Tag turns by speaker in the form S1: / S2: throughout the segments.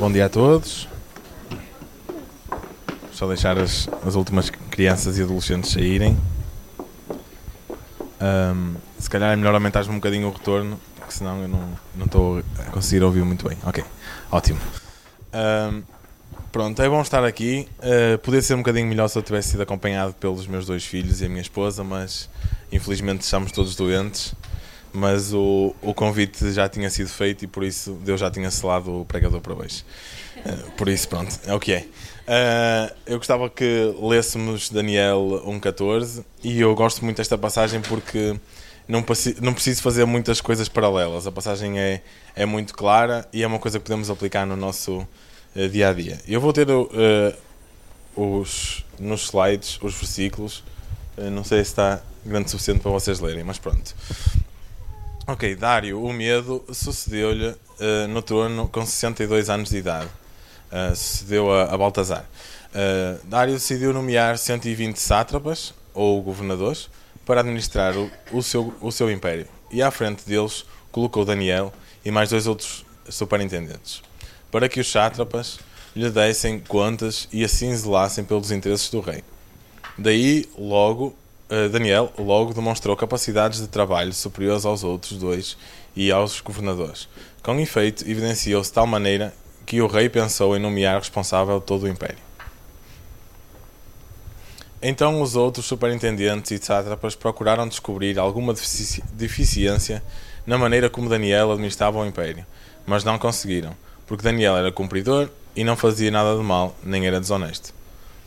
S1: bom dia a todos. Só deixar as, as últimas crianças e adolescentes saírem. Um, se calhar é melhor aumentar um bocadinho o retorno, porque senão eu não estou a conseguir ouvir muito bem. Ok, ótimo. Um, pronto, é bom estar aqui. Uh, podia ser um bocadinho melhor se eu tivesse sido acompanhado pelos meus dois filhos e a minha esposa, mas infelizmente estamos todos doentes mas o, o convite já tinha sido feito e por isso Deus já tinha selado o pregador para hoje. Uh, por isso, pronto, é o que é. Uh, eu gostava que lêssemos Daniel 1.14 e eu gosto muito desta passagem porque não, não preciso fazer muitas coisas paralelas. A passagem é, é muito clara e é uma coisa que podemos aplicar no nosso uh, dia a dia. Eu vou ter os, nos slides os versículos. não sei se está grande o suficiente para vocês lerem, mas pronto. Ok, Dário, o medo sucedeu-lhe uh, no trono com 62 anos de idade. Uh, sucedeu a, a Baltazar. Uh, Dário decidiu nomear 120 sátrapas, ou governadores, para administrar o, o, seu, o seu império. E à frente deles colocou Daniel e mais dois outros superintendentes, para que os sátrapas lhe dessem contas e assim zelassem pelos interesses do rei. Daí, logo, Daniel logo demonstrou capacidades de trabalho superiores aos outros dois e aos governadores. Com efeito, evidenciou-se de tal maneira que o rei pensou em nomear responsável todo o império. Então os outros superintendentes e sátrapas procuraram descobrir alguma deficiência na maneira como Daniel administrava o império, mas não conseguiram, porque Daniel era cumpridor e não fazia nada de mal, nem era desonesto.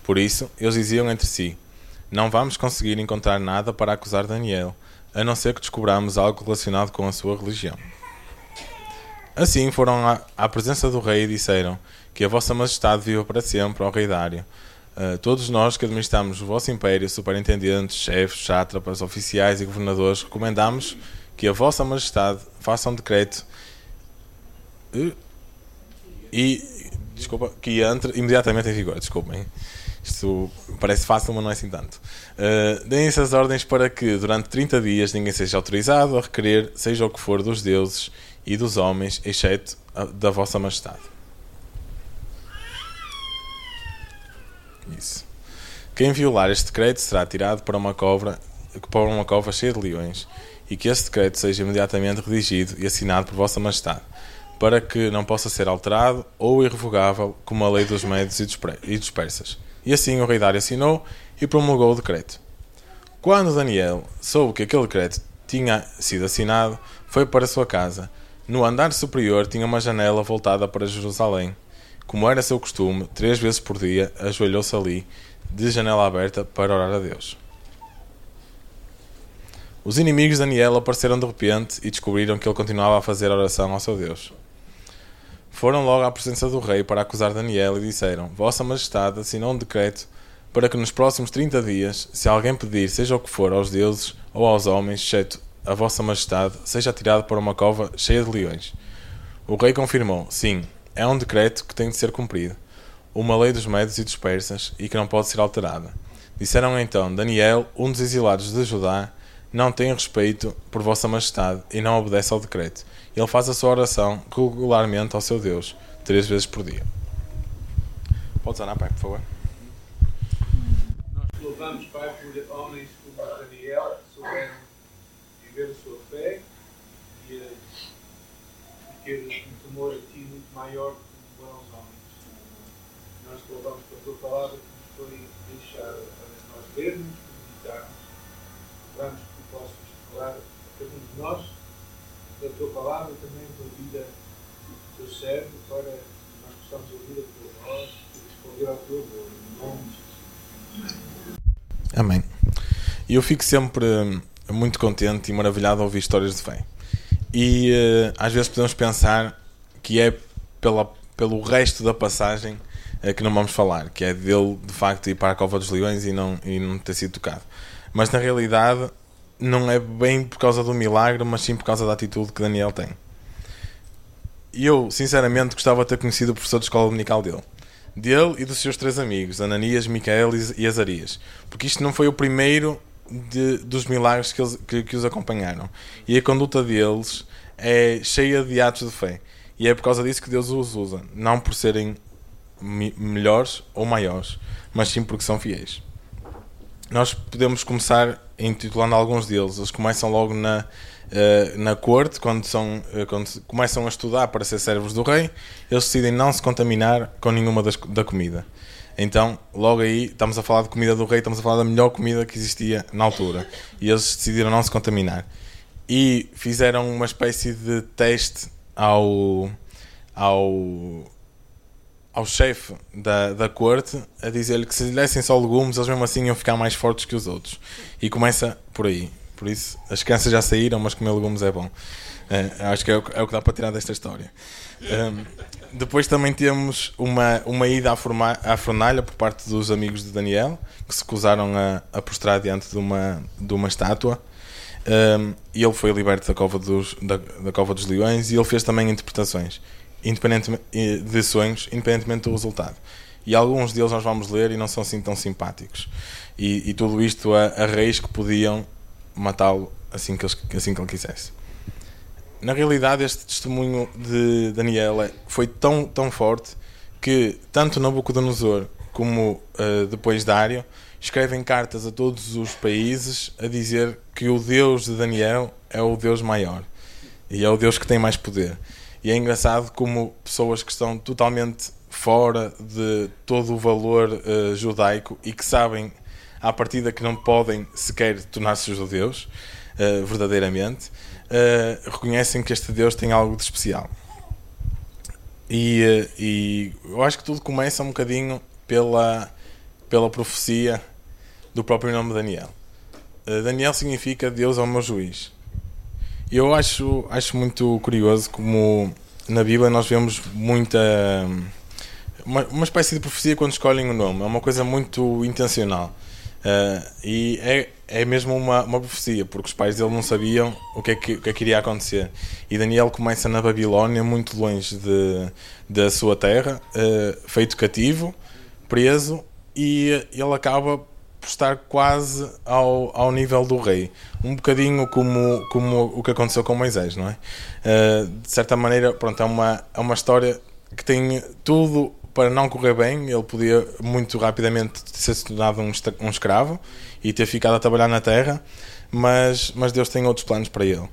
S1: Por isso, eles diziam entre si: não vamos conseguir encontrar nada para acusar Daniel, a não ser que descobramos algo relacionado com a sua religião. Assim foram à, presença do rei e disseram: Que a vossa majestade viva para sempre, ó rei Dário. Uh, todos nós que administramos o vosso império, superintendentes, chefes, sátrapas, oficiais e governadores, recomendamos que a vossa majestade faça um decreto uh, e desculpa, que entre imediatamente em vigor. Desculpem. Isto parece fácil, mas não é assim tanto. Uh, Deem-se as ordens para que, durante 30 dias, ninguém seja autorizado a requerer, seja o que for, dos deuses e dos homens, exceto a, da vossa majestade. Isso. Quem violar este decreto será tirado para uma cova, para uma cova cheia de leões, e que esse decreto seja imediatamente redigido e assinado por vossa majestade, para que não possa ser alterado ou irrevogável como a lei dos médios e dos persas e assim o rei Dário assinou e promulgou o decreto. Quando Daniel soube que aquele decreto tinha sido assinado, foi para sua casa. No andar superior tinha uma janela voltada para Jerusalém. Como era seu costume, três vezes por dia ajoelhou-se ali, de janela aberta, para orar a Deus. Os inimigos de Daniel apareceram de repente e descobriram que ele continuava a fazer oração ao seu Deus. Foram logo à presença do rei para acusar Daniel e disseram: Vossa Majestade assinou um decreto para que nos próximos 30 dias, se alguém pedir, seja o que for, aos deuses ou aos homens, exceto a Vossa Majestade, seja atirado para uma cova cheia de leões. O rei confirmou: Sim, é um decreto que tem de ser cumprido, uma lei dos médios e dos persas e que não pode ser alterada. Disseram então: Daniel, um dos exilados de Judá, não tem respeito por Vossa Majestade e não obedece ao decreto. Ele faz a sua oração regularmente ao seu Deus, três vezes por dia. Podes andar, Pai, por favor.
S2: Nós louvamos, Pai, por homens como Daniel, que souberam viver a sua fé e, e ter um temor a Ti muito maior do que temor aos homens. Nós te louvamos pela Tua palavra que nos foi deixada para nós vermos, meditarmos. Possas falar a cada um de nós da tua palavra também da vida do teu servo para que nós possamos ouvir a tua voz e responder ao teu amor. Em nome de Jesus.
S1: Amém. E eu fico sempre hum, muito contente e maravilhado a ouvir histórias de fé. E uh, às vezes podemos pensar que é pela, pelo resto da passagem uh, que não vamos falar, que é dele de facto ir para a Cova dos Leões e não, e não ter sido tocado. Mas na realidade não é bem por causa do milagre, mas sim por causa da atitude que Daniel tem. E eu, sinceramente, gostava de ter conhecido o professor de escola dominical dele. Dele e dos seus três amigos, Ananias, Micael e Azarias. Porque isto não foi o primeiro de, dos milagres que, eles, que, que os acompanharam. E a conduta deles é cheia de atos de fé. E é por causa disso que Deus os usa, não por serem melhores ou maiores, mas sim porque são fiéis. Nós podemos começar intitulando alguns deles. Eles começam logo na, uh, na corte, quando, são, uh, quando começam a estudar para ser servos do rei, eles decidem não se contaminar com nenhuma das, da comida. Então, logo aí, estamos a falar de comida do rei, estamos a falar da melhor comida que existia na altura. E eles decidiram não se contaminar. E fizeram uma espécie de teste ao, ao, ao chefe da, da corte a dizer-lhe que se lhe dessem só legumes, eles mesmo assim iam ficar mais fortes que os outros. E começa por aí. Por isso, as crianças já saíram, mas comer legumes é bom. É, acho que é o, é o, que dá para tirar desta história. Um, depois também temos uma, uma ida à, forma, à fornalha por parte dos amigos de Daniel, que se acusaram a, a prostrar diante de uma, de uma estátua. Um, e ele foi liberto da cova, dos, da, da cova dos leões e ele fez também interpretações independentemente de sonhos, independentemente do resultado. E alguns deles nós vamos ler e não são assim tão simpáticos. E, e tudo isto a, a reis que podiam matá-lo assim que, assim que ele quisesse. Na realidade, este testemunho de Daniel foi tão, tão forte que tanto Nabucodonosor como uh, depois Dário escrevem cartas a todos os países a dizer que o Deus de Daniel é o Deus maior e é o Deus que tem mais poder. E é engraçado como pessoas que estão totalmente fora de todo o valor uh, judaico e que sabem à partida que não podem sequer tornar-se judeus, uh, verdadeiramente, uh, reconhecem que este Deus tem algo de especial. E, e eu acho que tudo começa um bocadinho pela, pela profecia do próprio nome Daniel. Daniel significa Deus é o meu juiz. Eu acho, acho muito curioso como na Bíblia nós vemos muita. Uma, uma espécie de profecia quando escolhem o nome, é uma coisa muito intencional. Uh, e é, é mesmo uma, uma profecia, porque os pais dele não sabiam o que, é que, o que, é que iria acontecer. E Daniel começa na Babilónia, muito longe de, da sua terra, uh, feito cativo, preso, e ele acaba por estar quase ao, ao nível do rei. Um bocadinho como, como o que aconteceu com Moisés, não é? Uh, de certa maneira, pronto, é uma, é uma história que tem tudo para não correr bem. Ele podia muito rapidamente ser tornado um, um escravo e ter ficado a trabalhar na terra, mas, mas Deus tem outros planos para ele.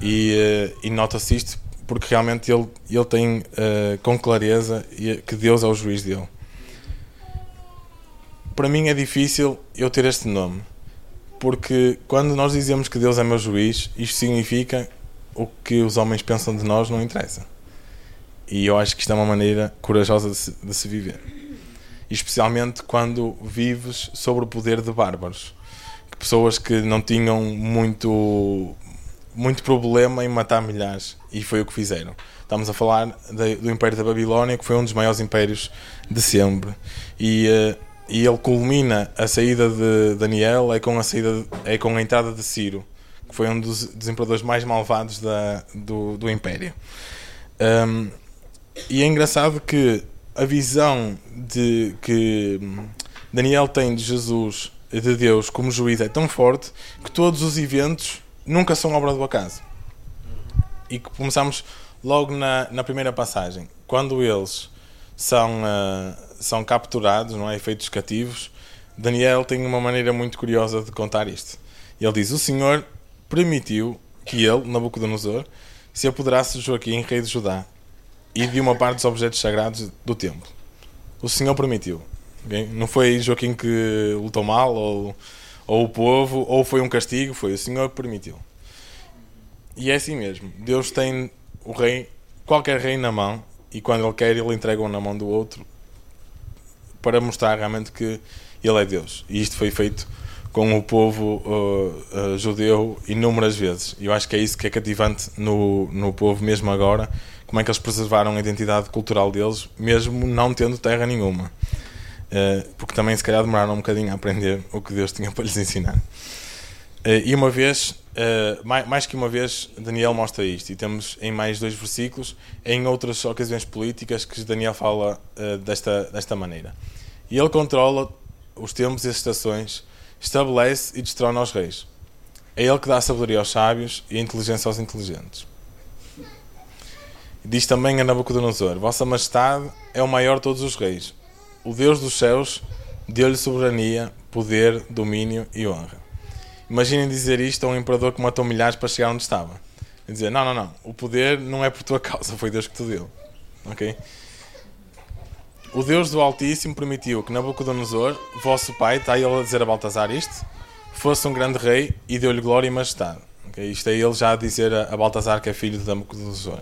S1: E, uh, e nota-se isto porque realmente ele, ele tem uh, com clareza que Deus é o juiz dele para mim é difícil eu ter este nome. Porque quando nós dizemos que Deus é meu juiz, isto significa o que os homens pensam de nós não interessa. E eu acho que isto é uma maneira corajosa de se, de se viver. Especialmente quando vives sobre o poder de bárbaros. Pessoas que não tinham muito, muito problema em matar milhares. E foi o que fizeram. Estamos a falar de, do Império da Babilónia, que foi um dos maiores impérios de sempre. E uh, e ele culmina a saída de Daniel é com a saída é com a entrada de Ciro que foi um dos, dos imperadores mais malvados da, do, do Império. Um, e é engraçado que a visão de que Daniel tem de Jesus de Deus como juiz é tão forte que todos os eventos nunca são obra do acaso. E que começamos logo na, na primeira passagem quando eles são uh, são capturados, não é? Efeitos cativos. Daniel tem uma maneira muito curiosa de contar isto. Ele diz: O Senhor permitiu que ele, Nabucodonosor, se apoderasse de Joaquim, rei de Judá, e de uma parte dos objetos sagrados do templo. O Senhor permitiu. Não foi Joaquim que lutou mal, ou, ou o povo, ou foi um castigo, foi o Senhor que permitiu. E é assim mesmo. Deus tem o rei, qualquer rei na mão, e quando ele quer, ele entrega-o na mão do outro para mostrar realmente que ele é Deus. E isto foi feito com o povo uh, uh, judeu inúmeras vezes. E eu acho que é isso que é cativante no, no povo, mesmo agora, como é que eles preservaram a identidade cultural deles, mesmo não tendo terra nenhuma. Uh, porque também, se calhar, demoraram um bocadinho a aprender o que Deus tinha para lhes ensinar. e uma vez, mais, mais, que uma vez, Daniel mostra isto. E temos em mais dois versículos, em outras ocasiões políticas, que Daniel fala desta, desta maneira. E ele controla os tempos e as estações, estabelece e destrona os reis. É ele que dá sabedoria aos sábios e a inteligência aos inteligentes. Diz também a Nabucodonosor: Vossa Majestade é o maior de todos os reis. O Deus dos céus deu-lhe soberania, poder, domínio e honra. Imaginem dizer isto a um imperador que matou milhares para chegar onde estava. E dizer: Não, não, não, o poder não é por tua causa, foi Deus que te deu. Ok? O Deus do Altíssimo permitiu que Nabucodonosor, vosso pai, está ele a dizer a Baltazar isto, fosse um grande rei e deu-lhe glória e majestade. Okay? Isto é ele já a dizer a, Baltazar que é filho de Nabucodonosor.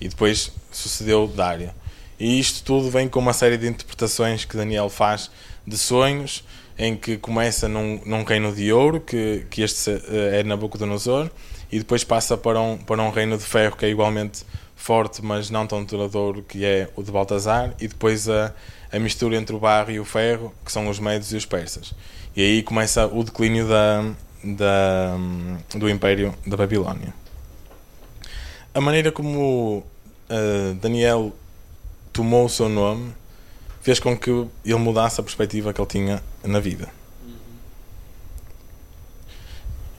S1: E depois sucedeu Dário. E isto tudo vem com uma série de interpretações que Daniel faz de sonhos, em que começa num, num reino de ouro, que, que este eh, é Nabucodonosor, e depois passa para um, para um reino de ferro, que é igualmente forte, mas não tão duradouro, que é o de Baltazar, e depois a, a mistura entre o barro e o ferro, que são os médios e os persas. E aí começa o declínio da, da, do Império da Babilónia. A maneira como uh, Daniel tomou o seu nome fez com que ele mudasse a perspectiva que ele tinha na vida.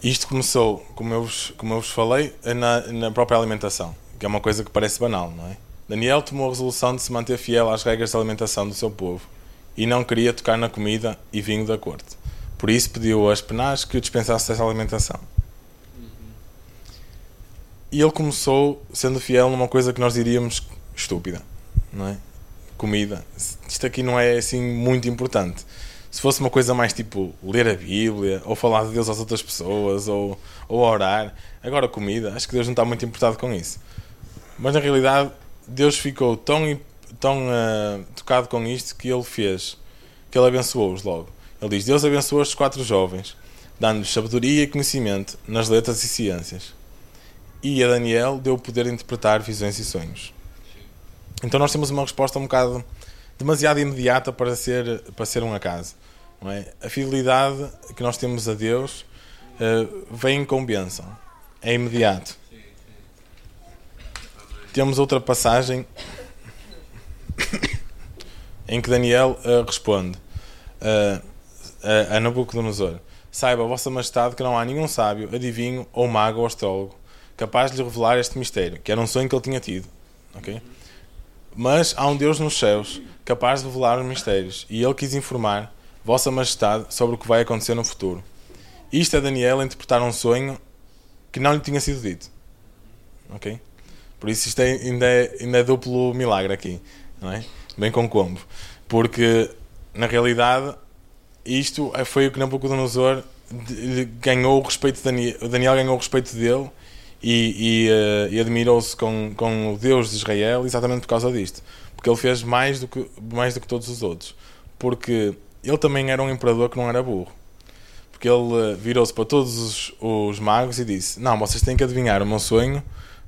S1: Isto começou, como eu vos, como eu vos falei, na, na própria alimentação, que é uma coisa que parece banal, não é? Daniel tomou a resolução de se manter fiel às regras de alimentação do seu povo e não queria tocar na comida e vinho da corte. Por isso pediu a Aspenaz que o dispensasse dessa alimentação. E ele começou sendo fiel numa coisa que nós diríamos estúpida, não é? Comida. Isto aqui não é assim muito importante. Se fosse uma coisa mais tipo ler a Bíblia, ou falar de Deus às outras pessoas, ou, ou orar. Agora, comida, acho que Deus não está muito importado com isso. Mas na realidade, Deus ficou tão, tão uh, tocado com isto que ele fez, que ele abençoou-os logo. Ele diz: Deus abençoou estes quatro jovens, dando-lhes sabedoria e conhecimento nas letras e ciências. E a Daniel deu o poder de interpretar visões e sonhos. Então nós temos uma resposta um bocado demasiado imediata para ser, para ser um acaso. É? A fidelidade que nós temos a Deus uh, vem com bênção. É imediato. Temos outra passagem em que Daniel uh, responde. Uh, a, Nabucodonosor: Saiba, Vossa Majestade, que não há nenhum sábio, adivinho ou mago ou astrólogo capaz de lhe revelar este mistério, que era um sonho que ele tinha tido. Okay? Mas há um Deus nos céus capaz de revelar os mistérios, e ele quis informar Vossa Majestade sobre o que vai acontecer no futuro. Isto é Daniel a interpretar um sonho que não lhe tinha sido dito. Ok? Por isso isto é, ainda, é, ainda é duplo milagre aqui, não é? Bem com combo. Porque, na realidade, isto foi o que Nabucodonosor ganhou o respeito de Daniel, Daniel ganhou o respeito dele e, e, uh, e admirou-se com, com o Deus de Israel exatamente por causa disto. Porque ele fez mais do que, mais do que todos os outros. Porque ele também era um imperador que não era burro. Porque ele uh, virou-se para todos os, os, magos e disse não, vocês têm que adivinhar o meu sonho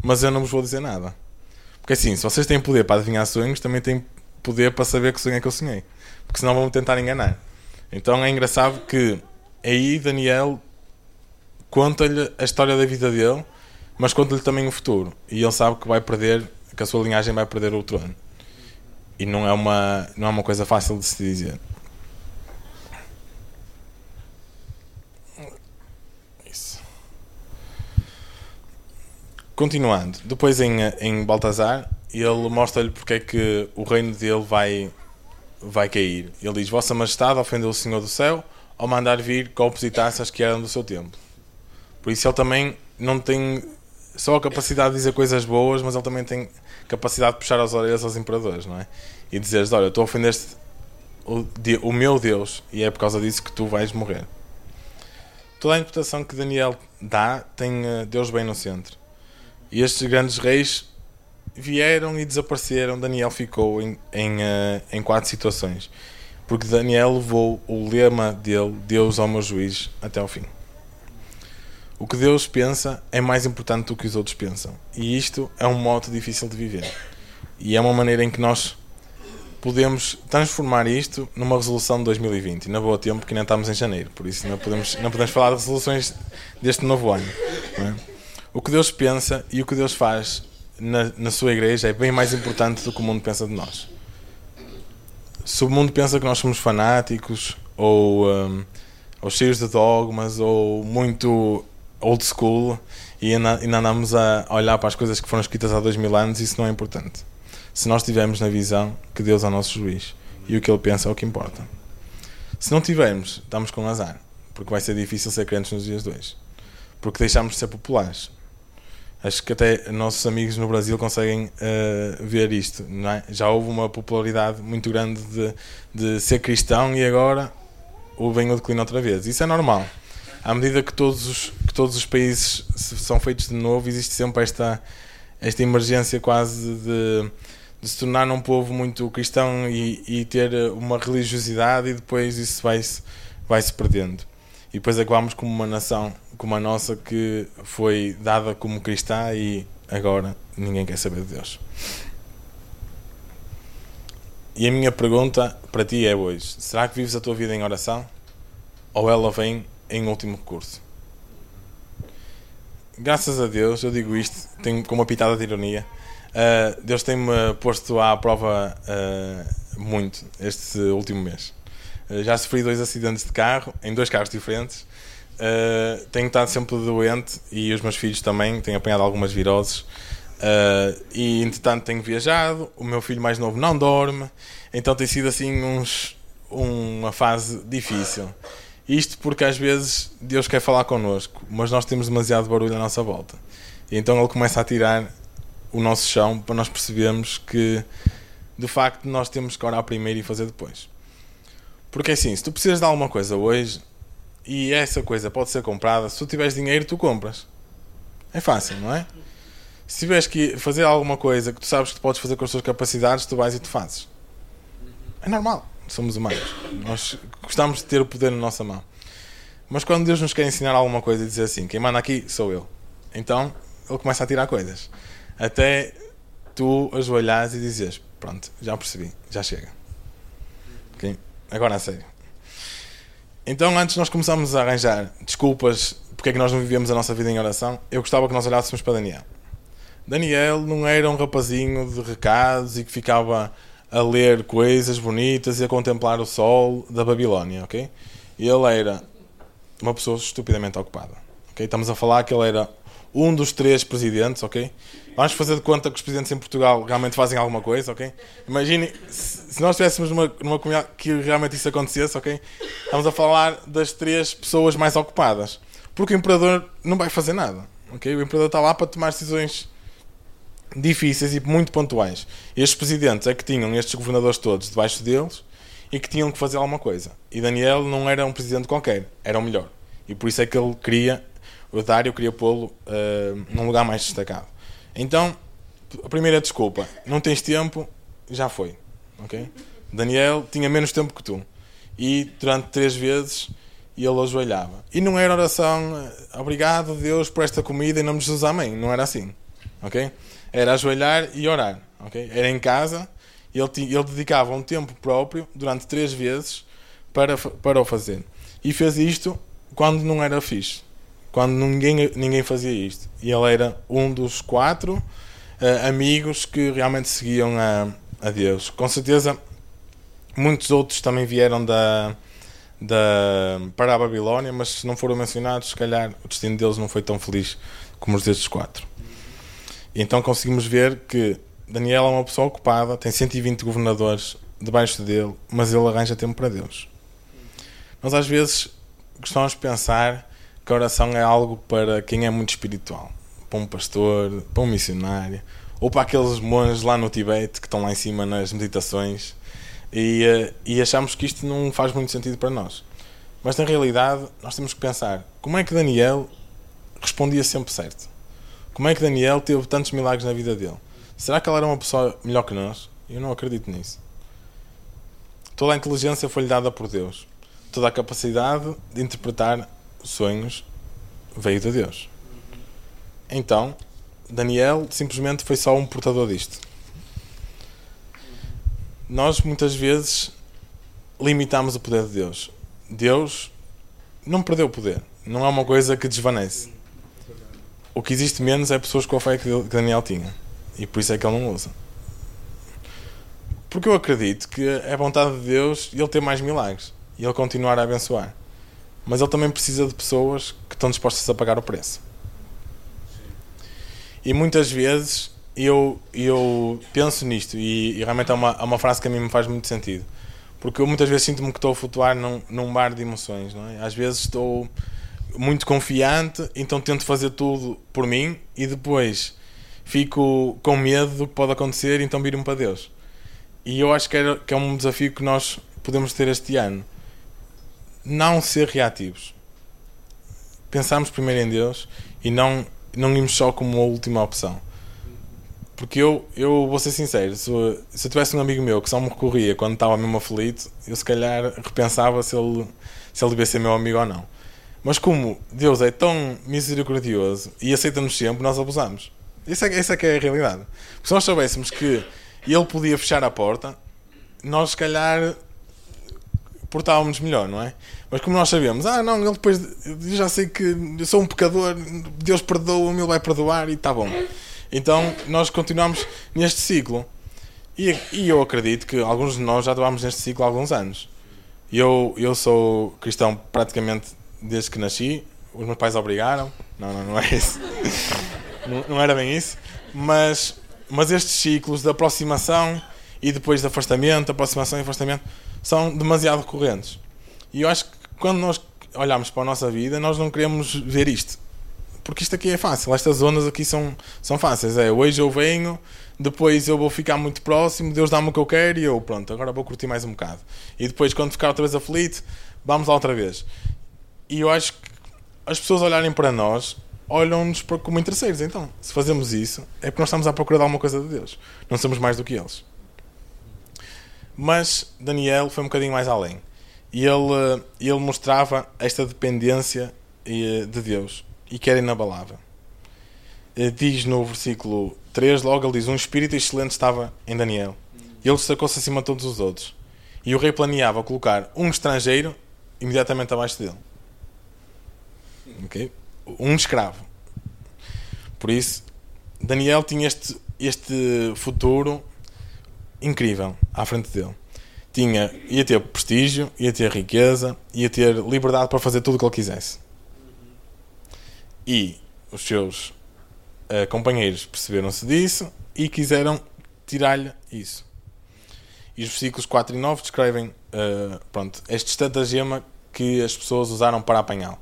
S1: mas eu não vos vou dizer nada. Porque assim, se vocês têm poder para adivinhar sonhos também têm poder para saber que sonho é que eu sonhei. Porque senão vão tentar enganar. Então é engraçado que aí Daniel conta-lhe a história da vida dele, mas conta-lhe também o futuro. E ele sabe que vai perder, que a sua linhagem vai perder o trono. E não é uma, não é uma coisa fácil de se dizer. Isso. Continuando, depois em, em Baltazar, ele mostra-lhe porque é que o reino dele vai vai cair. Ele diz: Vossa Majestade ofendeu o Senhor do céu ao mandar vir compositaças que eram do seu templo. Por isso ele também não tem só a capacidade de dizer coisas boas, mas ele também tem capacidade de puxar as orelhas aos imperadores, não é? E dizeres: Olha, tu ofendeste o, o meu Deus e é por causa disso que tu vais morrer. Toda a interpretação que Daniel dá tem eh, Deus bem no centro. E estes grandes reis vieram e desapareceram. Daniel ficou em, em, uh, em quatro situações. Porque Daniel levou o lema dele, Deus ao meu juiz, até ao fim. O que Deus pensa é mais importante do que os outros pensam. E isto é um modo difícil de viver. E é uma maneira em que nós podemos transformar isto numa resolução de 2020. E na boa tempo, que nem estamos em janeiro. Por isso não podemos, não podemos falar de resoluções deste novo ano. É? O que Deus pensa e o que Deus faz na, na sua igreja é bem mais importante do que o mundo pensa de nós. Se o mundo pensa que nós somos fanáticos ou, um, ou cheios de dogmas ou muito old school e ainda, andamos a olhar para as coisas que foram escritas há dois mil anos, isso não é importante. Se nós tivermos na visão que Deus é o nosso juiz e o que Ele pensa é o que importa. Se não tivermos, estamos com azar, porque vai ser difícil ser crentes nos dias de hoje, porque deixamos de ser populares. Acho que até nossos amigos no Brasil conseguem uh, ver isto. É? Já houve uma popularidade muito grande de, de ser cristão e agora o vem o declínio outra vez. Isso é normal. À medida que todos os, que todos os países são feitos de novo, existe sempre esta, esta emergência quase de, de se tornar um povo muito cristão e, e ter uma religiosidade e depois isso vai-se vai -se perdendo. E depois acabamos como uma nação como a nossa que foi dada como cristã e agora ninguém quer saber de Deus. E a minha pergunta para ti é hoje: será que vives a tua vida em oração? Ou ela vem em último recurso? Graças a Deus, eu digo isto tenho, com uma pitada de ironia. Uh, Deus tem-me posto à prova uh, muito este último mês. Uh, já sofri dois acidentes de carro, em dois carros diferentes. tenho estado sempre doente e os meus filhos também têm apanhado algumas viroses. E entretanto tenho viajado, o meu filho mais novo não dorme, então tem sido assim uns, uma fase difícil. Isto porque às vezes Deus quer falar connosco, mas nós temos demasiado barulho à nossa volta. E então Ele começa a tirar o nosso chão para nós percebermos que de facto nós temos que orar primeiro e fazer depois. Porque assim, se tu precisas de alguma coisa hoje e essa coisa pode ser comprada, se tu tiveres dinheiro, tu compras. É fácil, não é? se tiveres que fazer alguma coisa que tu sabes que tu podes fazer com as tuas capacidades, tu vais e tu fazes. É normal, somos humanos. Nós gostamos de ter o poder na nossa mão. Mas quando Deus nos quer ensinar alguma coisa e dizer assim, quem manda aqui sou eu, então Ele começa a tirar coisas. Até tu ajoelhares e dizes: Pronto, já percebi, já chega. Okay? Agora a sério. Então, antes nós começamos a arranjar desculpas porque é que nós não vivemos a nossa vida em oração, eu gostava que nós olhássemos para Daniel. Daniel não era um rapazinho de recados e que ficava a ler coisas bonitas e a contemplar o sol da Babilónia, ok? Ele era uma pessoa estupidamente ocupada, ok? Estamos a falar que ele era um dos três presidentes, ok? Vamos fazer de conta que os presidentes em Portugal realmente fazem alguma coisa, ok? Imagine se nós estivéssemos numa, numa comunidade que realmente isso acontecesse, ok? Estamos a falar das três pessoas mais ocupadas. Porque o imperador não vai fazer nada, ok? O imperador está lá para tomar decisões difíceis e muito pontuais. Estes presidentes é que tinham estes governadores todos debaixo deles e que tinham que fazer alguma coisa. E Daniel não era um presidente qualquer, era o melhor. E por isso é que ele queria, o Dário queria pô-lo uh, num lugar mais destacado. Então, a primeira desculpa, não tens tempo, já foi. ok? Daniel tinha menos tempo que tu. E durante três vezes ele ajoelhava. E não era oração, obrigado Deus por esta comida em nome de Jesus, amém. Não era assim. ok? Era ajoelhar e orar. Okay? Era em casa e ele, ele dedicava um tempo próprio durante três vezes para, para o fazer. E fez isto quando não era fixe. Quando ninguém, ninguém fazia isto. E ele era um dos quatro uh, amigos que realmente seguiam a, a Deus. Com certeza, muitos outros também vieram da, da, para a Babilónia, mas se não foram mencionados, se calhar o destino deles não foi tão feliz como os destes quatro. Então conseguimos ver que Daniel é uma pessoa ocupada, tem 120 governadores debaixo dele, mas ele arranja tempo para Deus. Nós às vezes gostamos de pensar que a oração é algo para quem é muito espiritual, para um pastor, para um missionário, ou para aqueles monges lá no Tibete que estão lá em cima nas meditações e, eh, e achamos que isto não faz muito sentido para nós. Mas na realidade nós temos que pensar como é que Daniel respondia sempre certo. Como é que Daniel teve tantos milagres na vida dele? Será que ele era uma pessoa melhor que nós? Eu não acredito nisso. Toda a inteligência foi-lhe dada por Deus. Toda a capacidade de interpretar sonhos veio de Deus. Então, Daniel simplesmente foi só um portador disto. Nós muitas vezes limitamos o poder de Deus. Deus não perdeu o poder. Não é uma coisa que desvanece. O que existe menos é pessoas com a fé que Daniel tinha. E por isso é que ele não usa. Porque eu acredito que é vontade de Deus ele ter mais milagres e ele continuar a abençoar. Mas ele também precisa de pessoas que estão dispostas a pagar o preço. E muitas vezes eu, eu penso nisto, e, e realmente é uma, é uma frase que a mim me faz muito sentido. Porque eu muitas vezes sinto-me que estou a flutuar num, num mar de emoções, não é? Às vezes estou muito confiante, então tento fazer tudo por mim e depois fico com medo do que pode acontecer, então viro-me para Deus. E eu acho que é, que é um desafio que nós podemos ter este ano. Não ser reativos. Pensarmos primeiro em Deus e não, não irmos só como a última opção. Porque eu, eu vou ser sincero, se, se eu tivesse um amigo meu que só me recorria quando estava mesmo aflito, eu se calhar repensava se ele, se ele devia ser meu amigo ou não. Mas como Deus é tão misericordioso e aceita-nos sempre, nós abusamos. Isso é, isso é que é a realidade. Porque se nós soubéssemos que ele podia fechar a porta, nós se calhar portávamos melhor, não é? Mas como nós sabemos, ah não, ele depois eu já sei que eu sou um pecador, Deus perdoa-me, ele vai perdoar e está bom. Então nós continuamos neste ciclo. E, e, eu acredito que alguns de nós já atuámos neste ciclo há alguns anos. Eu, eu sou cristão praticamente desde que nasci. Os meus pais obrigaram. Não, não, não é isso. não, não era bem isso. Mas, mas estes ciclos de aproximação e depois de afastamento, aproximação e afastamento, são demasiado recorrentes. E eu acho que quando nós olhamos para a nossa vida, nós não queremos ver isto porque isto aqui é fácil, estas zonas aqui são, são fáceis. É, hoje eu venho, depois eu vou ficar muito próximo, Deus dá-me o que eu quero e eu, pronto, agora vou curtir mais um bocado. E depois, quando ficar outra vez aflito, vamos lá outra vez. E eu acho que as pessoas olharem para nós, olham-nos como interesseiros. Então, se fazemos isso, é porque nós estamos à procura de alguma coisa de Deus. Não somos mais do que eles. Mas Daniel foi um bocadinho mais além. E ele, ele mostrava esta dependência eh, de Deus e que era inabalável. Eh, diz no versículo 3, logo ele diz: Um espírito excelente estava em Daniel. E ele destacou-se acima de todos os outros. E o rei planeava colocar um estrangeiro imediatamente abaixo dele. Okay? Um escravo. Por isso, Daniel tinha este, este futuro incrível à frente dele. Tinha, ia ter prestígio, ia ter riqueza, ia ter liberdade para fazer tudo o que ele quisesse. E os seus uh, companheiros perceberam-se disso e quiseram tirar-lhe isso. E os versículos 4 e 9 descrevem uh, pronto, este estratagema que as pessoas usaram para apanhá-lo.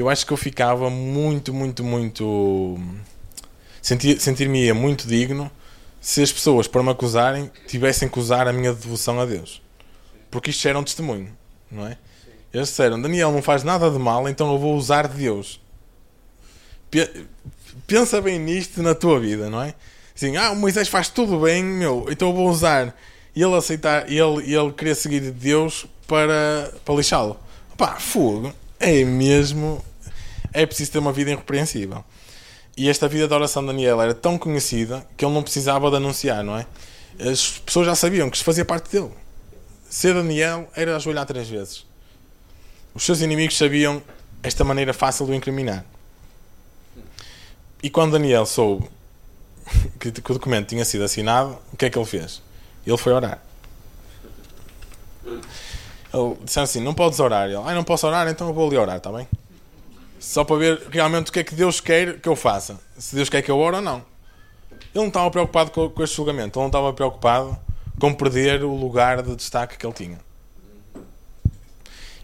S1: Eu acho que eu ficava muito, muito, muito. Sentir-me-ia muito digno se as pessoas, para me acusarem, tivessem que usar a minha devoção a Deus. Porque isto era um testemunho, não é? Eles disseram: Daniel não faz nada de mal, então eu vou usar de Deus. Pensa bem nisto na tua vida, não é? Assim, ah, o Moisés faz tudo bem, meu, então eu vou usar. E ele aceitar, ele, ele queria seguir Deus para, para lixá-lo. Pá, fogo, é mesmo. É preciso ter uma vida irrepreensível. E esta vida de oração de Daniel era tão conhecida que ele não precisava de anunciar, não é? As pessoas já sabiam que isto fazia parte dele. Ser Daniel era ajoelhar três vezes. Os seus inimigos sabiam esta maneira fácil de o incriminar. E quando Daniel soube que, o documento tinha sido assinado, o que é que ele fez? Ele foi orar. Ele disse assim: Não podes orar. Ele, ah, não posso orar, então eu vou ali orar, está bem? Só para ver realmente o que é que Deus quer que eu faça. Se Deus quer que eu ore ou não. Ele não estava preocupado com, com este julgamento. Ele não estava preocupado com perder o lugar de destaque que ele tinha.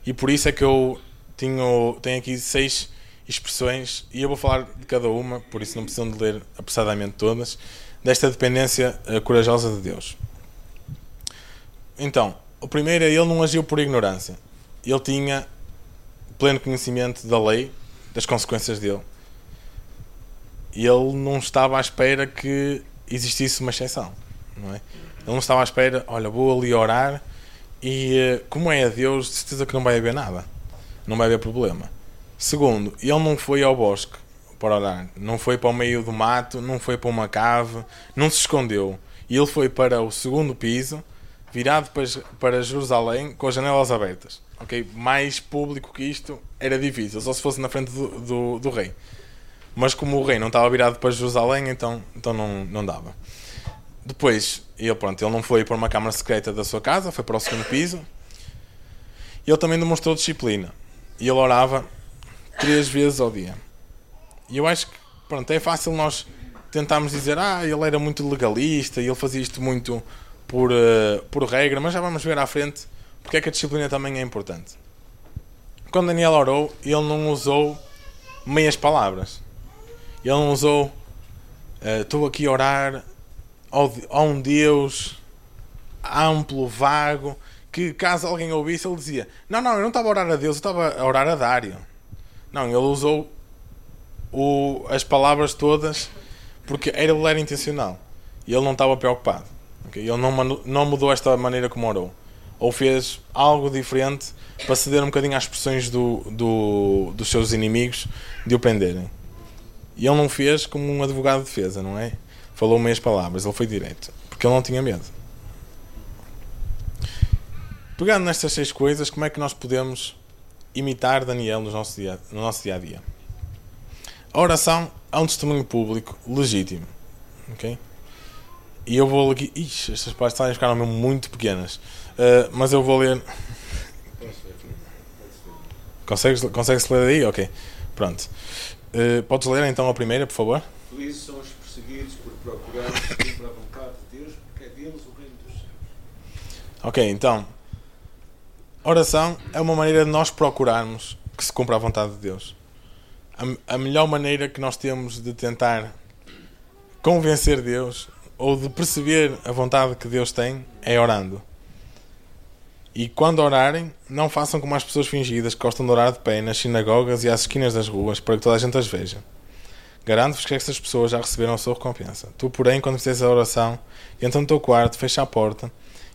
S1: E por isso é que eu tenho, tenho aqui seis expressões e eu vou falar de cada uma, por isso não precisam de ler apressadamente todas, desta dependência uh, corajosa de Deus. Então, o primeiro é ele não agiu por ignorância. Ele tinha pleno conhecimento da lei, das consequências dele. E ele não estava à espera que existisse uma exceção, não é? Ele não estava à espera, olha, vou ali orar e eh, como é a Deus, de certeza que não vai haver nada. Não vai haver problema. Segundo, ele não foi ao bosque para orar. Não foi para o meio do mato, não foi para uma cave, não se escondeu. E ele foi para o segundo piso, virado para, para Jerusalém, com as janelas abertas. Ok? Mais público que isto era difícil, só se fosse na frente do, do, do rei. Mas como o rei não estava virado para Jerusalém, então, então não, não dava. Depois, ele, pronto, ele não foi para uma câmara secreta da sua casa, foi para o segundo piso. E ele também demonstrou disciplina. E ele orava três vezes ao dia. E eu acho que pronto, é fácil nós tentarmos dizer, ah, ele era muito legalista ele fazia isto muito por, uh, por regra, mas já vamos ver à frente porque é que a disciplina também é importante. Quando Daniel orou, ele não usou meias palavras. Ele não usou eh, estou uh, aqui a orar a um Deus amplo, vago, que caso alguém ouvisse, ele dizia: Não, não, eu não estava a orar a Deus, eu estava a orar a Dário. Não, ele usou o, as palavras todas porque era, ele era intencional e ele não estava preocupado. Okay? Ele não, não mudou esta maneira como orou. Ou fez algo diferente para ceder um bocadinho às pressões do, do, dos seus inimigos de o prenderem. E ele não fez como um advogado de defesa, não é? Falou meias palavras, ele foi direito. Porque ele não tinha medo. Pegando nestas seis coisas, como é que nós podemos imitar Daniel no nosso dia, no nosso dia a dia? A oração é um testemunho público legítimo. Ok? E eu vou aqui. Ixi, estas passagens ficaram mesmo muito pequenas. Uh, mas eu vou ler. Consegues, consegues ler aí? Ok. Pronto. Uh, podes ler então a primeira, por favor?
S3: Felizes são os perseguidos por procurar a vontade de Deus, porque é deles o reino dos céus.
S1: Ok, então. Oração é uma maneira de nós procurarmos que se cumpra a vontade de Deus. A, a melhor maneira que nós temos de tentar convencer Deus ou de perceber a vontade que Deus tem é orando. E quando orarem, não façam como as pessoas fingidas que gostam de orar de pé nas sinagogas e às esquinas das ruas para que toda a gente as veja. Garanto-vos que estas pessoas já receberam a sua recompensa. Tu, porém, quando fizeres a oração, entra no teu quarto, fecha a porta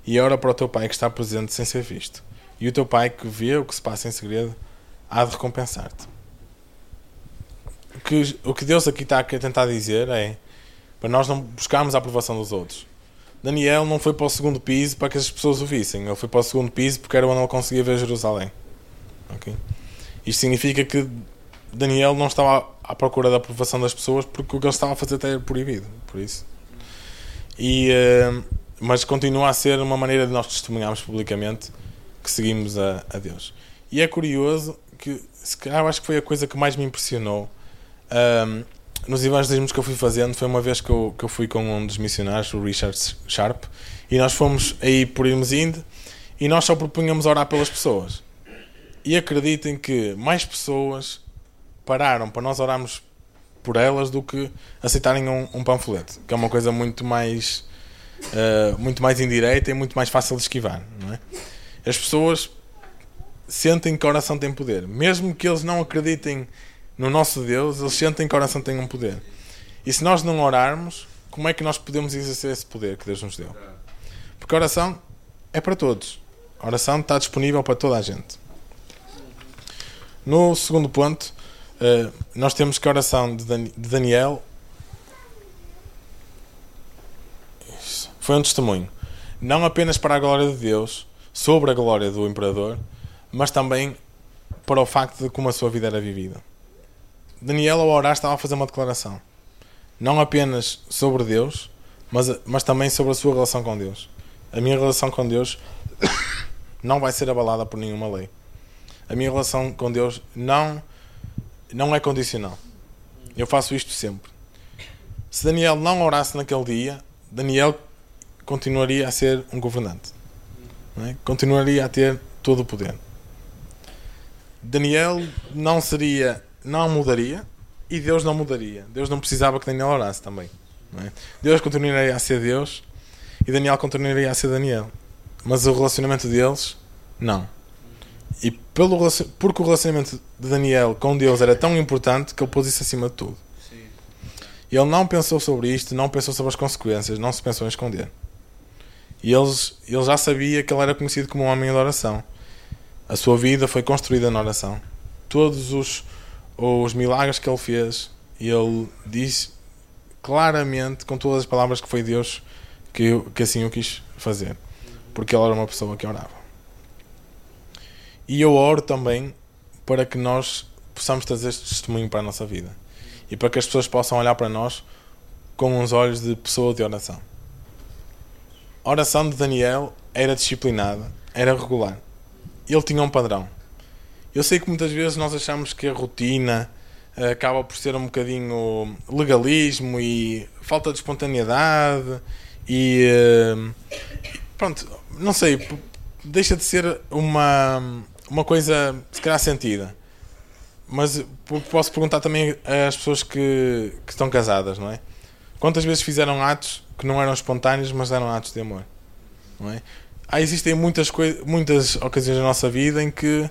S1: e ora para o teu pai que está presente sem ser visto. E o teu pai que vê o que se passa em segredo há de recompensar-te. O que, Deus aqui está a tentar dizer é para nós não buscarmos a aprovação dos outros. Daniel não foi para o segundo piso para que as pessoas o vissem, ele foi para o segundo piso porque era onde ele conseguia ver Jerusalém. Okay? Isto significa que Daniel não estava à procura da aprovação das pessoas porque o que ele estava a fazer até era proibido, por isso. E, uh, mas continua a ser uma maneira de nós testemunharmos publicamente que seguimos a, a Deus. E é curioso que, se calhar, acho que foi a coisa que mais me impressionou. Um, nos evangelismos que eu fui fazendo foi uma vez que eu, que eu fui com um dos missionários, o Richard Sharp, e nós fomos aí por irmos indo e nós só propunhamos orar pelas pessoas. E acreditem que mais pessoas pararam para nós orarmos por elas do que aceitarem um, um panfleto, que é uma coisa muito mais uh, muito mais indireita e muito mais fácil de esquivar, não é? As pessoas sentem que a oração tem poder, mesmo que eles não acreditem no nosso Deus, eles sentem que a oração tem um poder. E se nós não orarmos, como é que nós podemos exercer esse poder que Deus nos deu? Porque a oração é para todos. A oração está disponível para toda a gente. No segundo ponto, eh, nós temos que a oração de Daniel foi um testemunho. Não apenas para a glória de Deus, sobre a glória do imperador, mas também para o facto de como a sua vida era vivida. Daniel, ao orar, estava a fazer uma declaração. Não apenas sobre Deus, mas, mas também sobre a sua relação com Deus. A minha relação com Deus não vai ser abalada por nenhuma lei. A minha relação com Deus não, não é condicional. Eu faço isto sempre. Se Daniel não orasse naquele dia, Daniel continuaria a ser um governante. É? Continuaria a ter todo o poder. Daniel não seria não mudaria e Deus não mudaria. Deus não precisava que Daniel orasse também. É? Deus continuaria a ser Deus e Daniel continuaria a ser Daniel. Mas o relacionamento deles, não. E pelo, porque o relacionamento de Daniel com Deus era tão importante que ele pôs isso acima de tudo. E ele não pensou sobre isto, não pensou sobre as consequências, não se pensou em esconder. E eles, ele já sabia que ele era conhecido como um homem de oração. A sua vida foi construída na oração. Todos os, os milagres que ele fez, ele disse claramente, com todas as palavras, que foi Deus que, que assim o quis fazer, porque ele era uma pessoa que orava. E eu oro também para que nós possamos trazer este testemunho para a nossa vida e para que as pessoas possam olhar para nós com uns olhos de pessoa de oração. A oração de Daniel era disciplinada, era regular. Ele tinha um padrão. Eu sei que muitas vezes nós achamos que a rotina acaba por ser um bocadinho legalismo e falta de espontaneidade e eh, pronto, não sei, deixa de ser uma, uma coisa se calhar sentida. Mas posso perguntar também às pessoas que, que estão casadas, não é? Quantas vezes fizeram atos que não eram espontâneos, mas eram atos de amor? Não é? Há, existem muitas, muitas ocasiões na nossa vida em que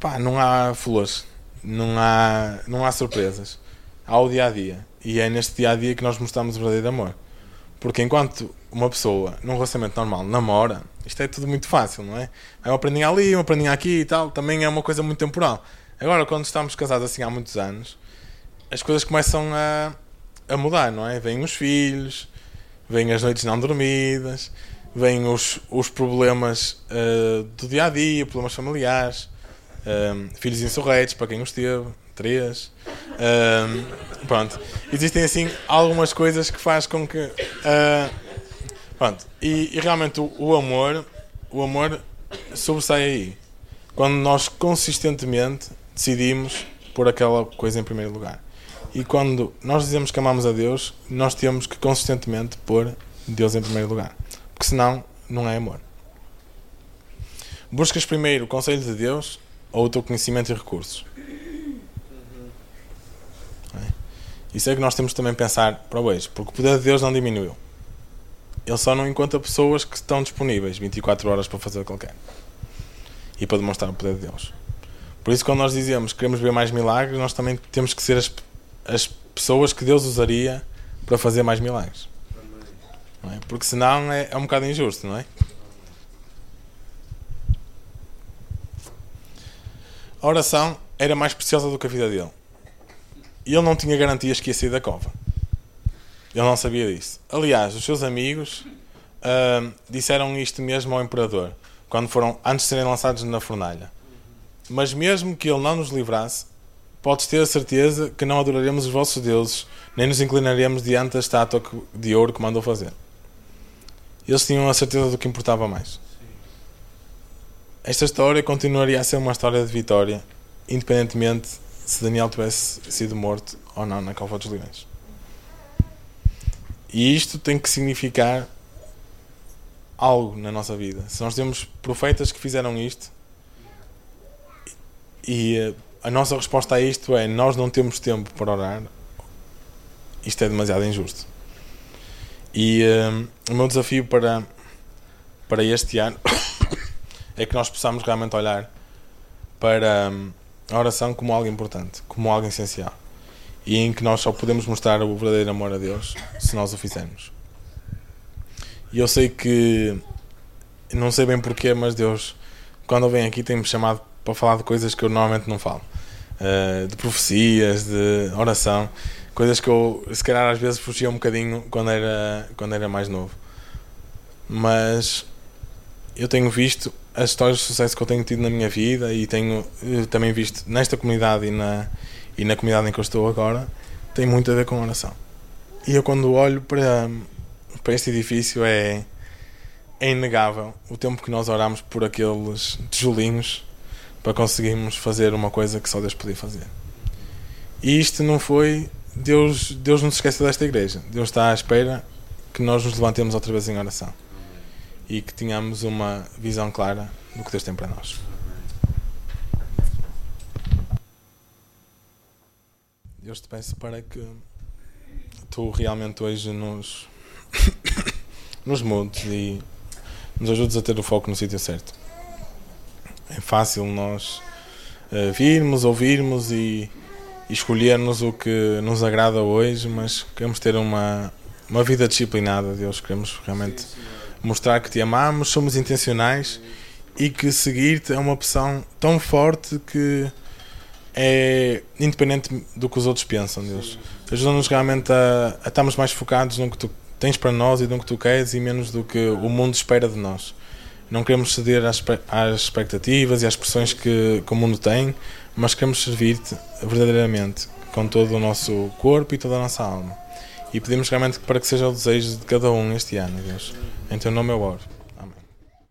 S1: pá, não há flores, não há, não há surpresas. Há o dia a dia. E é neste dia a dia que nós mostramos o verdadeiro amor. Porque enquanto uma pessoa num relacionamento normal namora, isto é tudo muito fácil, não é? É uma prendinha ali, uma prendinha aqui e tal, também é uma coisa muito temporal. Agora, quando estamos casados assim há muitos anos, as coisas começam a, a mudar, não é? Vêm os filhos, vêm as noites não dormidas, vêm os, os problemas eh, do dia a dia, problemas familiares, um, filhos insurretos, para quem os teve, três. Um, pronto. Existem assim algumas coisas que faz com que. uh, pronto. E, e realmente o, o amor, o amor sobressai aí. Quando nós consistentemente decidimos pôr aquela coisa em primeiro lugar. E quando nós dizemos que amamos a Deus, nós temos que consistentemente pôr Deus em primeiro lugar. Porque senão não é amor. Buscas primeiro o conselho de Deus ou o teu conhecimento e recursos? Isso é que nós temos também pensar para hoje, porque o poder de Deus não diminuiu. Ele só não encontra pessoas que estão disponíveis 24 horas para fazer qualquer e para demonstrar o poder de Deus. Por isso, quando nós dizemos que queremos ver mais milagres, nós também temos que ser as, as pessoas que Deus usaria para fazer mais milagres. É? Porque senão é, é um bocado injusto, não é? A oração era mais preciosa do que a vida dele. E ele não tinha garantias que ia sair da cova. Ele não sabia disso. Aliás, os seus amigos ah, disseram isto mesmo ao imperador, quando foram antes de serem lançados na fornalha. Mas mesmo que ele não nos livrasse, podes ter a certeza que não adoraremos os vossos deuses, nem nos inclinaremos diante da estátua de ouro que mandou fazer. Eles tinham a certeza do que importava mais. Esta história continuaria a ser uma história de vitória, independentemente se Daniel tivesse sido morto ou não na Cova dos Leões. E isto tem que significar algo na nossa vida. Se nós temos profetas que fizeram isto e eh, a nossa resposta a isto é nós não temos tempo para orar, isto é demasiado injusto. E eh, o meu desafio para, para este ano é que nós possamos realmente olhar para hum, a oração como algo importante, como algo essencial. E em que nós só podemos mostrar o verdadeiro amor a Deus se nós o fizermos. E eu sei que, não sei bem porquê, mas Deus, quando venho aqui, tem-me chamado para falar de coisas que eu normalmente não falo. Uh, de profecias, de oração, coisas que eu, se calhar, às vezes fugia um bocadinho quando era, quando era mais novo. Mas eu tenho visto as histórias de sucesso que eu tenho tido na minha vida e tenho eh, também visto nesta comunidade e na, e na comunidade em que eu estou agora, tem muito a ver com oração. E eu quando olho para, para este edifício é, é inegável o tempo que nós oramos por aqueles tijolinhos para conseguirmos fazer uma coisa que só Deus podia fazer. E isto não foi. Deus, Deus não se esquece desta igreja. Deus está à espera que nós nos levantemos outra vez em oração e que tenhamos uma visão clara do que Deus tem para nós. Deus te peço para que tu realmente hoje nos, nos mudes e nos ajudes a ter o foco no sítio certo. É fácil nós uh, virmos, ouvirmos e, e escolhermos o que nos agrada hoje, mas queremos ter uma, uma vida disciplinada, Deus. Queremos realmente mostrar que te amamos, somos intencionais e que seguir-te é uma opção tão forte que é independente do que os outros pensam, Deus. Ajuda-nos realmente a, a estarmos mais focados no que tu tens para nós e no que tu queres e menos do que o mundo espera de nós. Não queremos ceder às, às expectativas e às pressões que, que o mundo tem, mas queremos servir-te verdadeiramente com todo o nosso corpo e toda a nossa alma. E pedimos realmente para que seja o desejo de cada um este ano, Deus. Em teu nome eu oro.